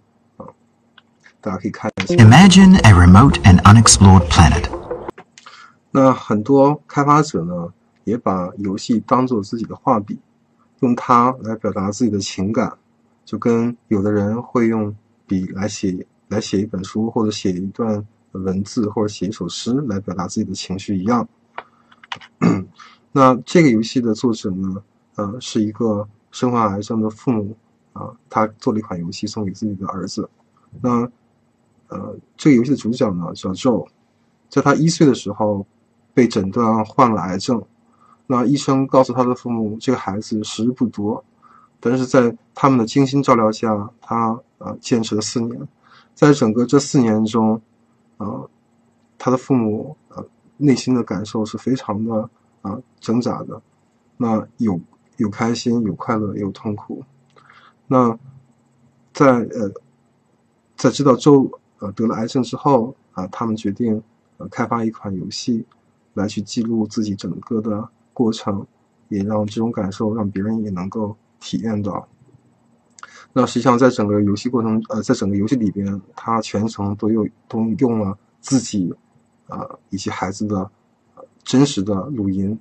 [SPEAKER 1] 大家可以看一下。
[SPEAKER 2] Imagine a remote and unexplored planet.
[SPEAKER 1] 那很多开发者呢，也把游戏当做自己的画笔，用它来表达自己的情感，就跟有的人会用笔来写来写一本书，或者写一段文字，或者写一首诗来表达自己的情绪一样。那这个游戏的作者呢，呃，是一个身患癌症的父母啊，他做了一款游戏送给自己的儿子。那呃，这个游戏的主角呢叫 Joe，在他一岁的时候。被诊断患了癌症，那医生告诉他的父母，这个孩子时日不多，但是在他们的精心照料下，他呃坚持了四年，在整个这四年中，呃，他的父母呃内心的感受是非常的啊挣扎的，那有有开心，有快乐，有痛苦，那在呃在知道周呃得了癌症之后啊，他们决定呃开发一款游戏。来去记录自己整个的过程，也让这种感受让别人也能够体验到。那实际上，在整个游戏过程，呃，在整个游戏里边，他全程都用都用了自己，呃，以及孩子的真实的录音。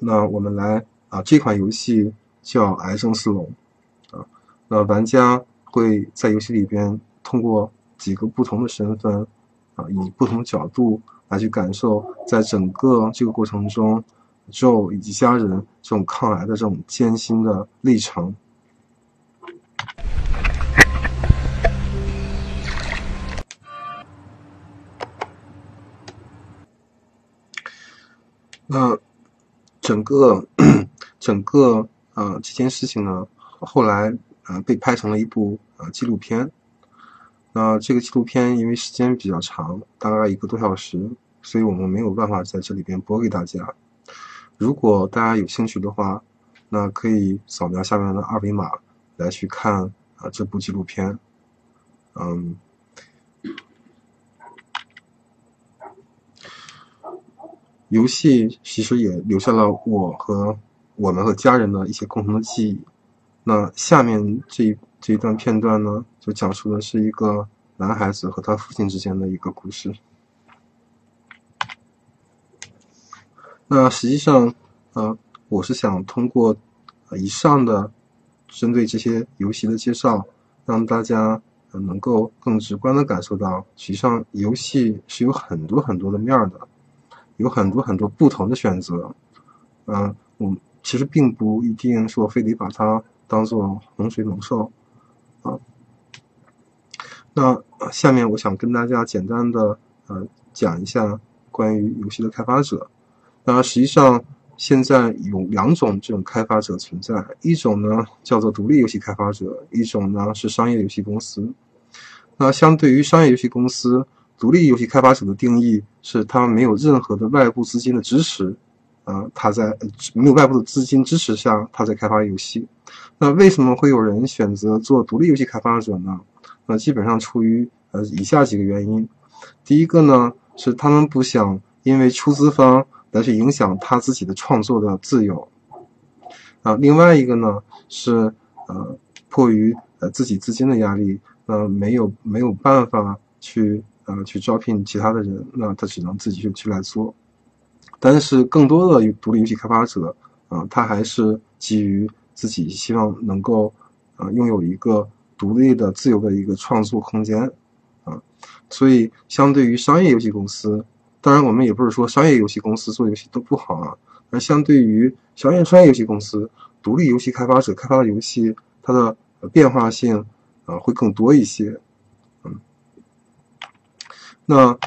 [SPEAKER 1] 那我们来啊，这款游戏叫《癌症四龙》，那玩家会在游戏里边通过。几个不同的身份，啊，以不同角度来去感受，在整个这个过程中，Joe 以及家人这种抗癌的这种艰辛的历程。那整个 整个呃这件事情呢，后来呃被拍成了一部呃纪录片。那这个纪录片因为时间比较长，大概一个多小时，所以我们没有办法在这里边播给大家。如果大家有兴趣的话，那可以扫描下面的二维码来去看啊这部纪录片。嗯。游戏其实也留下了我和我们和家人的一些共同的记忆。那下面这一这一段片段呢，就讲述的是一个男孩子和他父亲之间的一个故事。那实际上，呃，我是想通过以上的针对这些游戏的介绍，让大家能够更直观的感受到，实际上游戏是有很多很多的面的。有很多很多不同的选择，嗯，我其实并不一定说非得把它当做洪水猛兽，啊，那下面我想跟大家简单的呃讲一下关于游戏的开发者。那实际上现在有两种这种开发者存在，一种呢叫做独立游戏开发者，一种呢是商业游戏公司。那相对于商业游戏公司。独立游戏开发者的定义是，他们没有任何的外部资金的支持，啊，他在没有外部的资金支持下，他在开发游戏。那为什么会有人选择做独立游戏开发者呢？那基本上出于呃以下几个原因。第一个呢，是他们不想因为出资方来去影响他自己的创作的自由。啊，另外一个呢，是呃迫于呃自己资金的压力，呃没有没有办法去。呃，去招聘其他的人，那他只能自己去去来做。但是更多的独立游戏开发者，啊，他还是基于自己希望能够，啊，拥有一个独立的、自由的一个创作空间，啊，所以相对于商业游戏公司，当然我们也不是说商业游戏公司做游戏都不好啊，而相对于商业商业游戏公司，独立游戏开发者开发的游戏，它的变化性啊会更多一些。那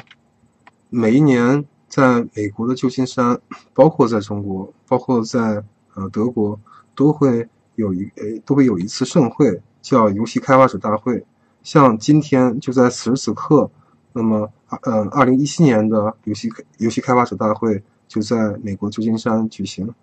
[SPEAKER 1] 每一年，在美国的旧金山，包括在中国，包括在呃德国，都会有一诶都会有一次盛会，叫游戏开发者大会。像今天就在此时此刻，那么呃二零一七年的游戏游戏开发者大会就在美国旧金山举行。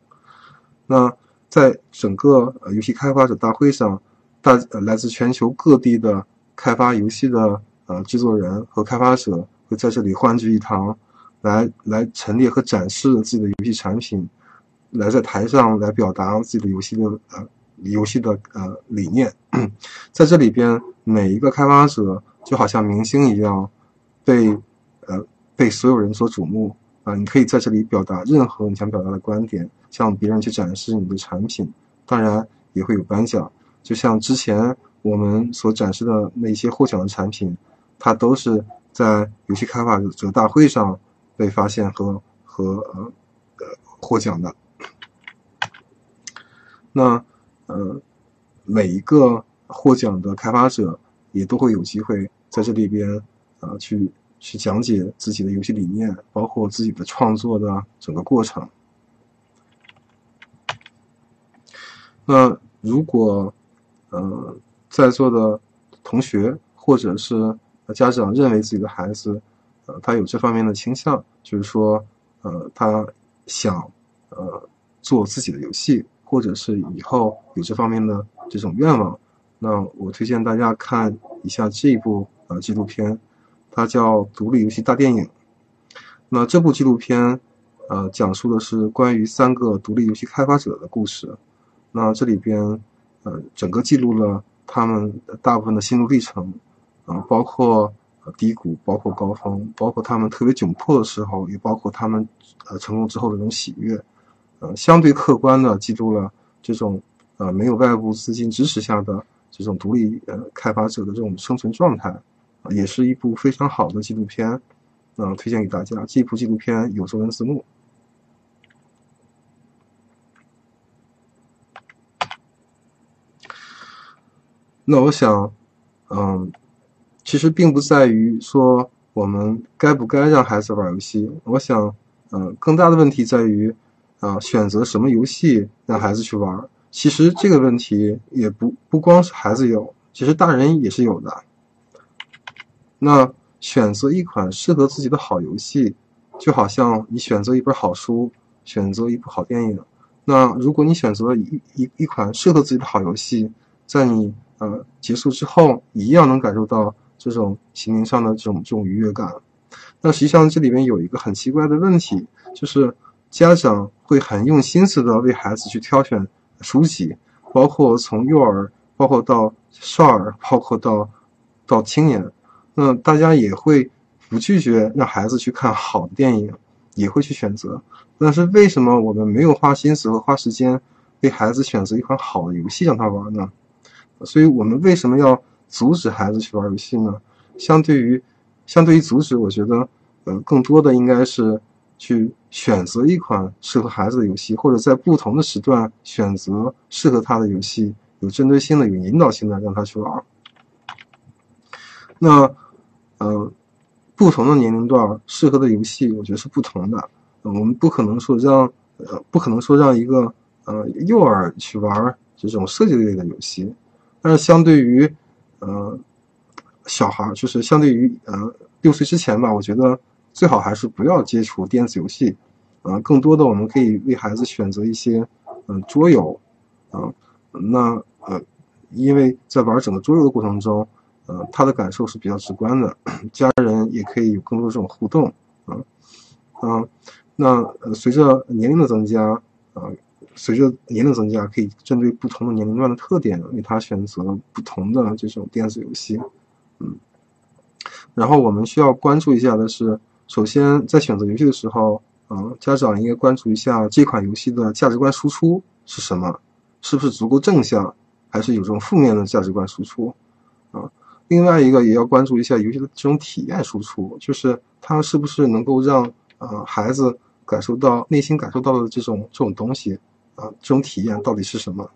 [SPEAKER 1] 那在整个呃游戏开发者大会上，大来自全球各地的开发游戏的。呃，制作人和开发者会在这里欢聚一堂，来来陈列和展示自己的游戏产品，来在台上来表达自己的游戏的呃游戏的呃理念。在这里边，每一个开发者就好像明星一样，被呃被所有人所瞩目啊！你可以在这里表达任何你想表达的观点，向别人去展示你的产品，当然也会有颁奖，就像之前我们所展示的那些获奖的产品。它都是在游戏开发者大会上被发现和和呃获奖的。那呃每一个获奖的开发者也都会有机会在这里边啊去去讲解自己的游戏理念，包括自己的创作的整个过程。那如果呃在座的同学或者是家长认为自己的孩子，呃，他有这方面的倾向，就是说，呃，他想，呃，做自己的游戏，或者是以后有这方面的这种愿望，那我推荐大家看一下这一部呃纪录片，它叫《独立游戏大电影》。那这部纪录片，呃，讲述的是关于三个独立游戏开发者的故事。那这里边，呃，整个记录了他们大部分的心路历程。啊，包括低谷，包括高峰，包括他们特别窘迫的时候，也包括他们呃成功之后的这种喜悦，相对客观的记录了这种呃没有外部资金支持下的这种独立呃开发者的这种生存状态也是一部非常好的纪录片那推荐给大家。这部纪录片有中文字幕那我想嗯其实并不在于说我们该不该让孩子玩游戏我想嗯更大的问题在于啊，选择什么游戏让孩子去玩。其实这个问题也不不光是孩子有，其实大人也是有的。那选择一款适合自己的好游戏，就好像你选择一本好书，选择一部好电影。那如果你选择一一一款适合自己的好游戏，在你呃结束之后，一样能感受到这种心灵上的这种这种愉悦感。那实际上这里面有一个很奇怪的问题，就是家长会很用心思的为孩子去挑选书籍，包括从幼儿，包括到少儿，包括到到青年。那大家也会不拒绝让孩子去看好的电影，也会去选择。但是为什么我们没有花心思和花时间为孩子选择一款好的游戏让他玩呢？所以我们为什么要阻止孩子去玩游戏呢？相对于相对于阻止，我觉得，呃，更多的应该是去选择一款适合孩子的游戏，或者在不同的时段选择适合他的游戏，有针对性的、有引导性的让他去玩。那。呃，不同的年龄段适合的游戏，我觉得是不同的。我们不可能说让呃，不可能说让一个呃幼儿去玩这种设计类的游戏，但是相对于呃小孩，就是相对于呃六岁之前吧，我觉得最好还是不要接触电子游戏。啊，更多的我们可以为孩子选择一些嗯桌游啊，那呃，因为在玩整个桌游的过程中。呃，他的感受是比较直观的，家人也可以有更多这种互动，啊，啊，那呃，随着年龄的增加，啊，随着年龄增加，可以针对不同的年龄段的特点，为他选择不同的这种电子游戏，嗯，然后我们需要关注一下的是，首先在选择游戏的时候，啊，家长应该关注一下这款游戏的价值观输出是什么，是不是足够正向，还是有这种负面的价值观输出，啊。另外一个也要关注一下游戏的这种体验输出，就是它是不是能够让呃孩子感受到内心感受到的这种这种东西啊，这种体验到底是什么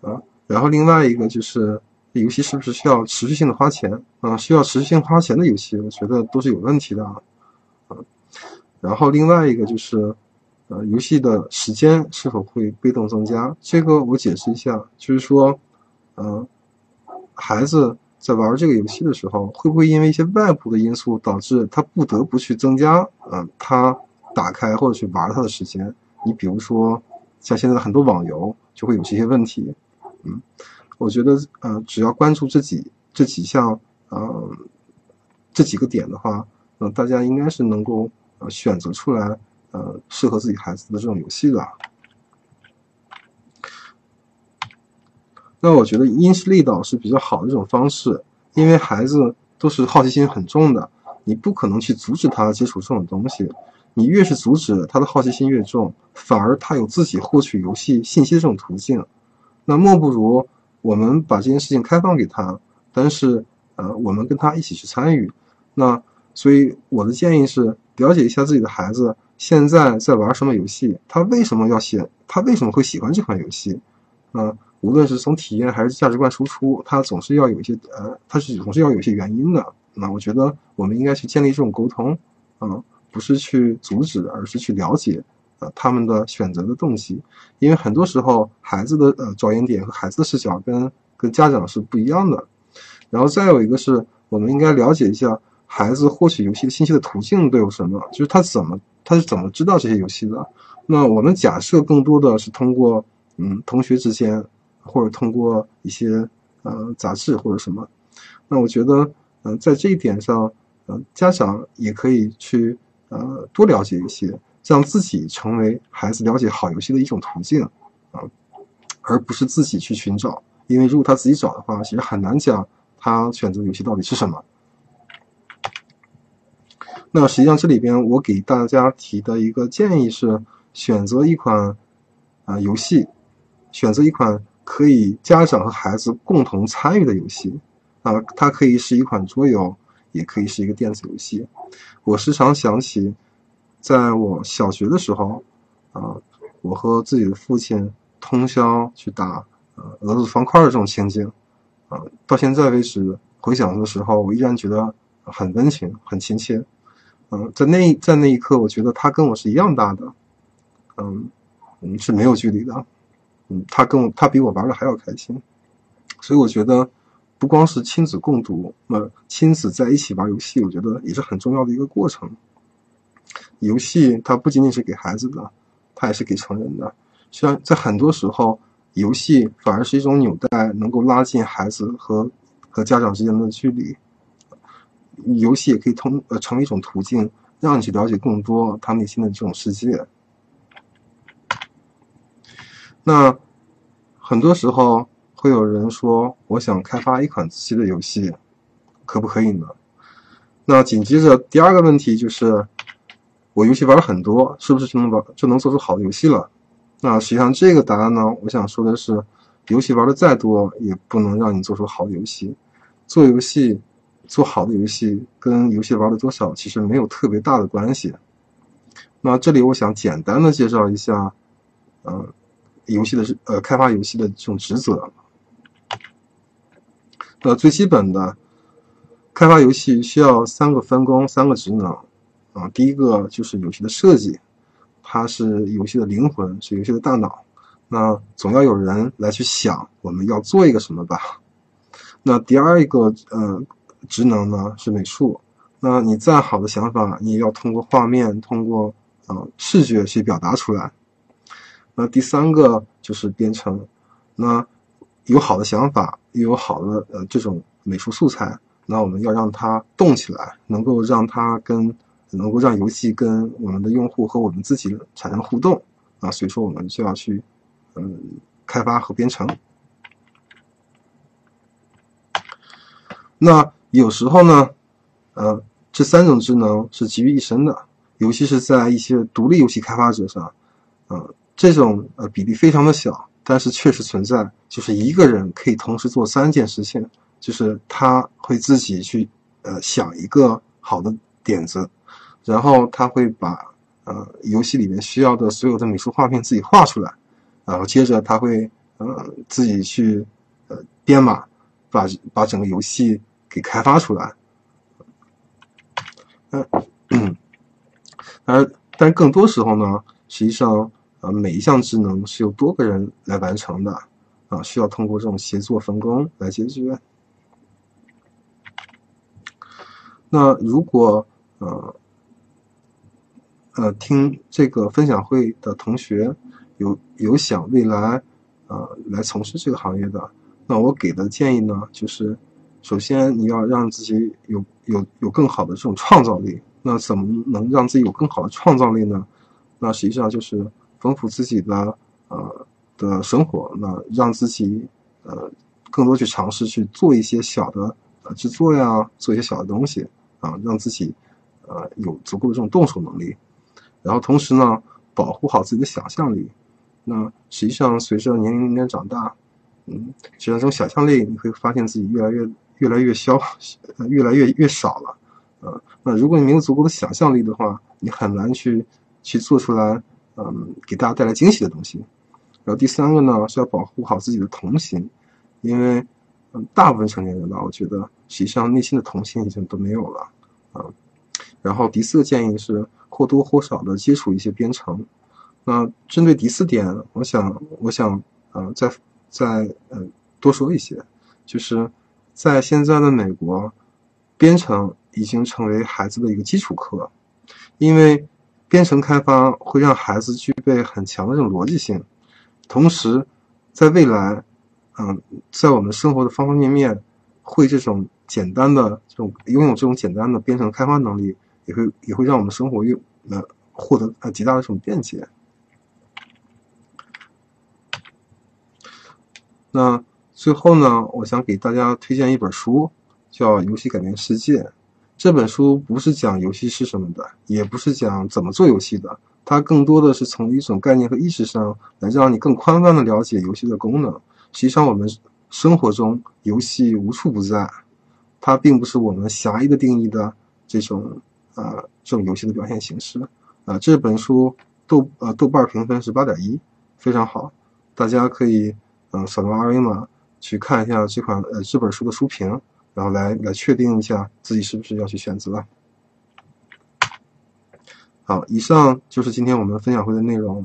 [SPEAKER 1] 啊？然后另外一个就是游戏是不是需要持续性的花钱啊？需要持续性花钱的游戏，我觉得都是有问题的啊。然后另外一个就是呃游戏的时间是否会被动增加？这个我解释一下，就是说嗯孩子。在玩这个游戏的时候，会不会因为一些外部的因素导致他不得不去增加，嗯，他打开或者去玩他的时间？你比如说，像现在的很多网游就会有这些问题，嗯，我觉得，呃，只要关注这几这几项，呃，这几个点的话，嗯，大家应该是能够呃选择出来，呃，适合自己孩子的这种游戏的。那我觉得因势利导是比较好的一种方式，因为孩子都是好奇心很重的，你不可能去阻止他接触这种东西，你越是阻止他的好奇心越重，反而他有自己获取游戏信息这种途径。那莫不如我们把这件事情开放给他，但是呃，我们跟他一起去参与。那所以我的建议是，了解一下自己的孩子现在在玩什么游戏，他为什么要写，他为什么会喜欢这款游戏，啊。无论是从体验还是价值观输出，他总是要有一些呃，他是总是要有一些原因的。那我觉得我们应该去建立这种沟通，啊，不是去阻止，而是去了解呃他们的选择的动机。因为很多时候孩子的呃着眼点和孩子的视角跟跟家长是不一样的。然后再有一个是我们应该了解一下孩子获取游戏的信息的途径都有什么，就是他怎么他是怎么知道这些游戏的。那我们假设更多的是通过嗯同学之间。或者通过一些呃杂志或者什么，那我觉得嗯在这一点上，嗯家长也可以去呃多了解一些，让自己成为孩子了解好游戏的一种途径啊，而不是自己去寻找，因为如果他自己找的话，其实很难讲他选择游戏到底是什么。那实际上这里边我给大家提的一个建议是，选择一款啊游戏，选择一款。可以家长和孩子共同参与的游戏，啊，它可以是一款桌游，也可以是一个电子游戏。我时常想起，在我小学的时候，啊，我和自己的父亲通宵去打呃俄罗斯方块的这种情景，啊，到现在为止回想的时候，我依然觉得很温情、很亲切。嗯，在那在那一刻，我觉得他跟我是一样大的，嗯，嗯是没有距离的。嗯，他跟我他比我玩的还要开心，所以我觉得不光是亲子共读，那亲子在一起玩游戏，我觉得也是很重要的一个过程。游戏它不仅仅是给孩子的，它也是给成人的。实际上，在很多时候，游戏反而是一种纽带，能够拉近孩子和和家长之间的距离。游戏也可以通呃成为一种途径，让你去了解更多他内心的这种世界。那很多时候会有人说：“我想开发一款自己的游戏，可不可以呢？”那紧接着第二个问题就是。我游戏玩了很多，是不是就能玩就能做出好的游戏了？那实际上这个答案呢，我想说的是，游戏玩的再多，也不能让你做出好的游戏。做游戏，做好的游戏跟游戏玩的多少其实没有特别大的关系。那这里我想简单的介绍一下，呃，游戏的呃开发游戏的这种职责。那最基本的，开发游戏需要三个分工，三个职能。啊，第一个就是游戏的设计，它是游戏的灵魂，是游戏的大脑。那总要有人来去想我们要做一个什么吧。那第二一个呃职能呢是美术。那你再好的想法，你也要通过画面，通过呃视觉去表达出来。那第三个就是编程。那有好的想法，又有好的呃这种美术素材，那我们要让它动起来，能够让它跟。能够让游戏跟我们的用户和我们自己产生互动啊，所以说我们就要去嗯开发和编程。那有时候呢，呃，这三种职能是集于一身的，尤其是在一些独立游戏开发者上，呃，这种呃比例非常的小，但是确实存在，就是一个人可以同时做三件事情，就是他会自己去呃想一个好的点子。然后他会把呃游戏里面需要的所有的美术画面自己画出来，然后接着他会呃自己去呃编码，把把整个游戏给开发出来。嗯，而但更多时候呢，实际上呃每一项职能是由多个人来完成的啊，需要通过这种协作分工来解决。那如果呃。呃，听这个分享会的同学有有想未来呃来从事这个行业的，那我给的建议呢，就是首先你要让自己有有有更好的这种创造力。那怎么能让自己有更好的创造力呢？那实际上就是丰富自己的呃的生活，那让自己呃更多去尝试去做一些小的呃制作呀，做一些小的东西啊，让自己呃有足够的这种动手能力。然后同时呢，保护好自己的想象力。那实际上随着年龄年长大，嗯，实际上这种想象力你会发现自己越来越越来越消，越来越越少了。呃，那如果你没有足够的想象力的话，你很难去去做出来，嗯，给大家带来惊喜的东西。然后第三个呢是要保护好自己的童心，因为嗯，大部分成年人吧，我觉得实际上内心的童心已经都没有了啊。然后第四个建议是。或多或少的接触一些编程。那针对第四点，我想，我想，呃，再再呃多说一些，就是在现在的美国，编程已经成为孩子的一个基础课，因为编程开发会让孩子具备很强的这种逻辑性，同时，在未来，嗯，在我们生活的方方面面，会这种简单的这种拥有这种简单的编程开发能力。也会也会让我们生活越呃获得呃极大的这种便捷。那最后呢，我想给大家推荐一本书，叫《游戏改变世界》。这本书不是讲游戏是什么的，也不是讲怎么做游戏的，它更多的是从一种概念和意识上来让你更宽泛的了解游戏的功能。实际上，我们生活中游戏无处不在，它并不是我们狭义的定义的这种。呃，这种游戏的表现形式，啊，这本书豆呃豆瓣评分是八点一，非常好，大家可以嗯扫描二维码去看一下这款呃这本书的书评，然后来来确定一下自己是不是要去选择。好，以上就是今天我们分享会的内容，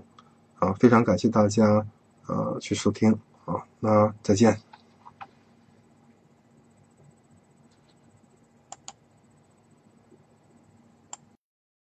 [SPEAKER 1] 啊，非常感谢大家呃去收听，好，那再见。